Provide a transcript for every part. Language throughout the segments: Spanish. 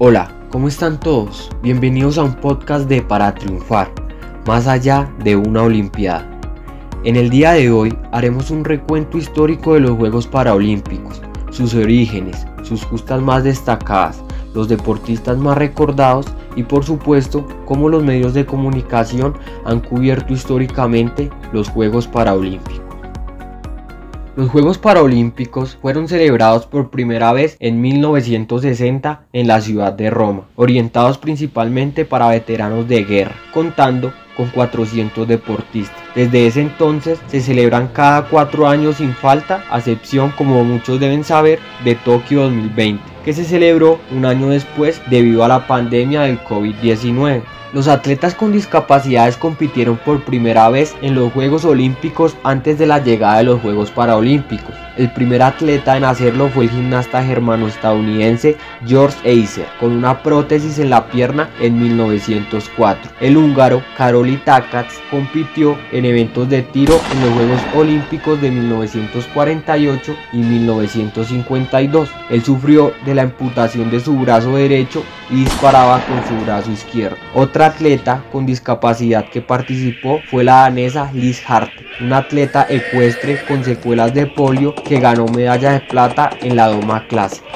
Hola, ¿cómo están todos? Bienvenidos a un podcast de Para Triunfar, más allá de una Olimpiada. En el día de hoy haremos un recuento histórico de los Juegos Paralímpicos, sus orígenes, sus justas más destacadas, los deportistas más recordados y por supuesto cómo los medios de comunicación han cubierto históricamente los Juegos Paralímpicos. Los Juegos Paralímpicos fueron celebrados por primera vez en 1960 en la ciudad de Roma, orientados principalmente para veteranos de guerra, contando con 400 deportistas. Desde ese entonces se celebran cada cuatro años sin falta, a excepción, como muchos deben saber, de Tokio 2020, que se celebró un año después debido a la pandemia del COVID-19. Los atletas con discapacidades compitieron por primera vez en los Juegos Olímpicos antes de la llegada de los Juegos Paralímpicos. El primer atleta en hacerlo fue el gimnasta germano-estadounidense George Eiser, con una prótesis en la pierna en 1904. El húngaro Karoli Takats compitió en eventos de tiro en los Juegos Olímpicos de 1948 y 1952. Él sufrió de la amputación de su brazo derecho y disparaba con su brazo izquierdo. Atleta con discapacidad que participó fue la danesa Liz Hart, una atleta ecuestre con secuelas de polio que ganó medalla de plata en la doma clásica.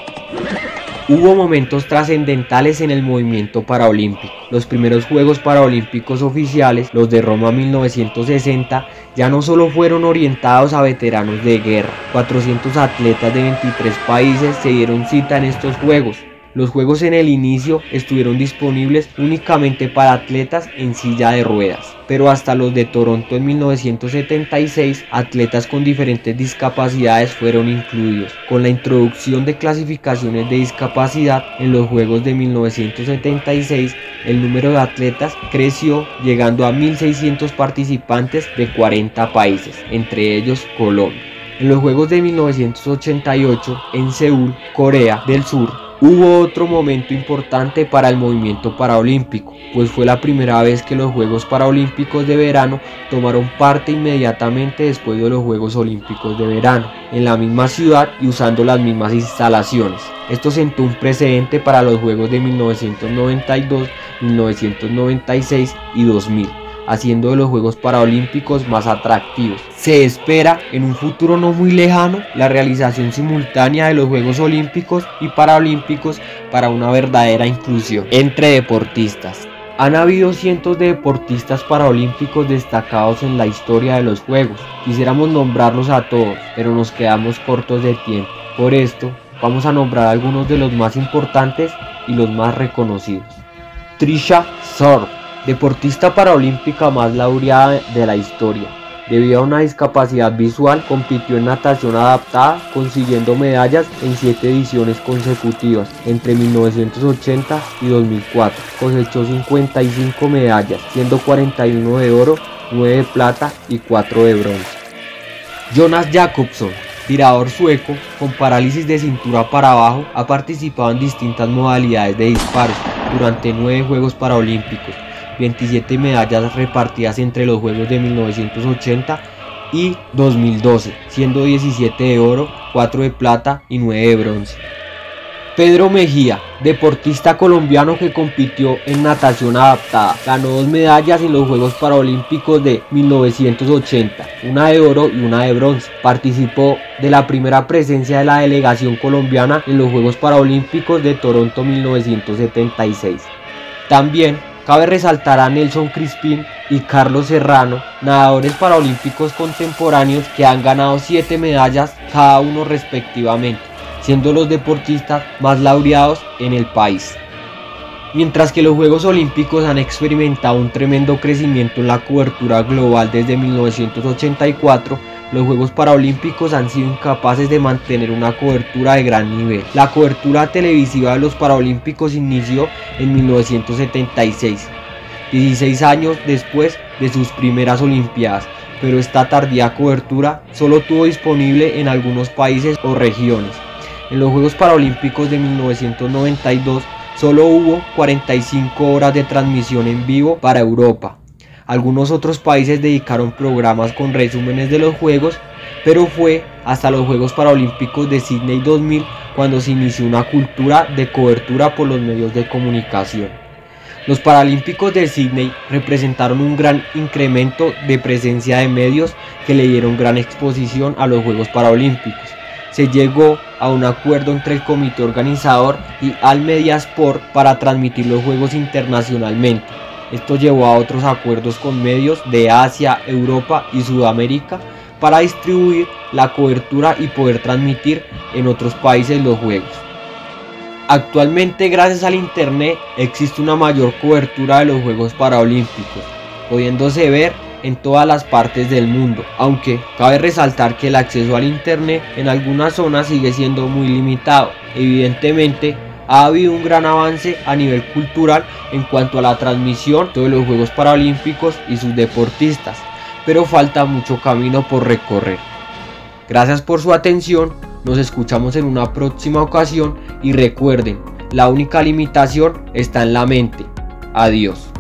Hubo momentos trascendentales en el movimiento paraolímpico. Los primeros Juegos Paralímpicos oficiales, los de Roma 1960, ya no solo fueron orientados a veteranos de guerra. 400 atletas de 23 países se dieron cita en estos Juegos, los juegos en el inicio estuvieron disponibles únicamente para atletas en silla de ruedas, pero hasta los de Toronto en 1976, atletas con diferentes discapacidades fueron incluidos. Con la introducción de clasificaciones de discapacidad en los Juegos de 1976, el número de atletas creció llegando a 1.600 participantes de 40 países, entre ellos Colombia. En los Juegos de 1988 en Seúl, Corea del Sur, Hubo otro momento importante para el movimiento paraolímpico, pues fue la primera vez que los Juegos Paralímpicos de verano tomaron parte inmediatamente después de los Juegos Olímpicos de verano, en la misma ciudad y usando las mismas instalaciones. Esto sentó un precedente para los Juegos de 1992, 1996 y 2000 haciendo de los Juegos Paralímpicos más atractivos. Se espera en un futuro no muy lejano la realización simultánea de los Juegos Olímpicos y Paralímpicos para una verdadera inclusión entre deportistas. Han habido cientos de deportistas paralímpicos destacados en la historia de los Juegos. Quisiéramos nombrarlos a todos, pero nos quedamos cortos de tiempo. Por esto, vamos a nombrar algunos de los más importantes y los más reconocidos. Trisha Sorb deportista paralímpica más laureada de la historia. Debido a una discapacidad visual, compitió en natación adaptada, consiguiendo medallas en siete ediciones consecutivas entre 1980 y 2004. Cosechó 55 medallas, siendo 41 de oro, 9 de plata y 4 de bronce. Jonas Jacobson, tirador sueco con parálisis de cintura para abajo, ha participado en distintas modalidades de disparos durante nueve Juegos Paralímpicos 27 medallas repartidas entre los Juegos de 1980 y 2012, siendo 17 de oro, 4 de plata y 9 de bronce. Pedro Mejía, deportista colombiano que compitió en natación adaptada, ganó dos medallas en los Juegos Paralímpicos de 1980, una de oro y una de bronce. Participó de la primera presencia de la delegación colombiana en los Juegos Paralímpicos de Toronto 1976. También Cabe resaltar a Nelson Crispín y Carlos Serrano, nadadores paralímpicos contemporáneos que han ganado 7 medallas cada uno respectivamente, siendo los deportistas más laureados en el país. Mientras que los Juegos Olímpicos han experimentado un tremendo crecimiento en la cobertura global desde 1984, los Juegos Paralímpicos han sido incapaces de mantener una cobertura de gran nivel. La cobertura televisiva de los Paralímpicos inició en 1976, 16 años después de sus primeras Olimpiadas, pero esta tardía cobertura solo tuvo disponible en algunos países o regiones. En los Juegos Paralímpicos de 1992 solo hubo 45 horas de transmisión en vivo para Europa, algunos otros países dedicaron programas con resúmenes de los juegos, pero fue hasta los Juegos Paralímpicos de Sydney 2000 cuando se inició una cultura de cobertura por los medios de comunicación. Los Paralímpicos de Sydney representaron un gran incremento de presencia de medios que le dieron gran exposición a los Juegos Paralímpicos. Se llegó a un acuerdo entre el comité organizador y Al Media Sport para transmitir los Juegos internacionalmente. Esto llevó a otros acuerdos con medios de Asia, Europa y Sudamérica para distribuir la cobertura y poder transmitir en otros países los juegos. Actualmente gracias al internet existe una mayor cobertura de los Juegos Paralímpicos, pudiéndose ver en todas las partes del mundo, aunque cabe resaltar que el acceso al internet en algunas zonas sigue siendo muy limitado. Evidentemente ha habido un gran avance a nivel cultural en cuanto a la transmisión de los Juegos Paralímpicos y sus deportistas, pero falta mucho camino por recorrer. Gracias por su atención, nos escuchamos en una próxima ocasión y recuerden, la única limitación está en la mente. Adiós.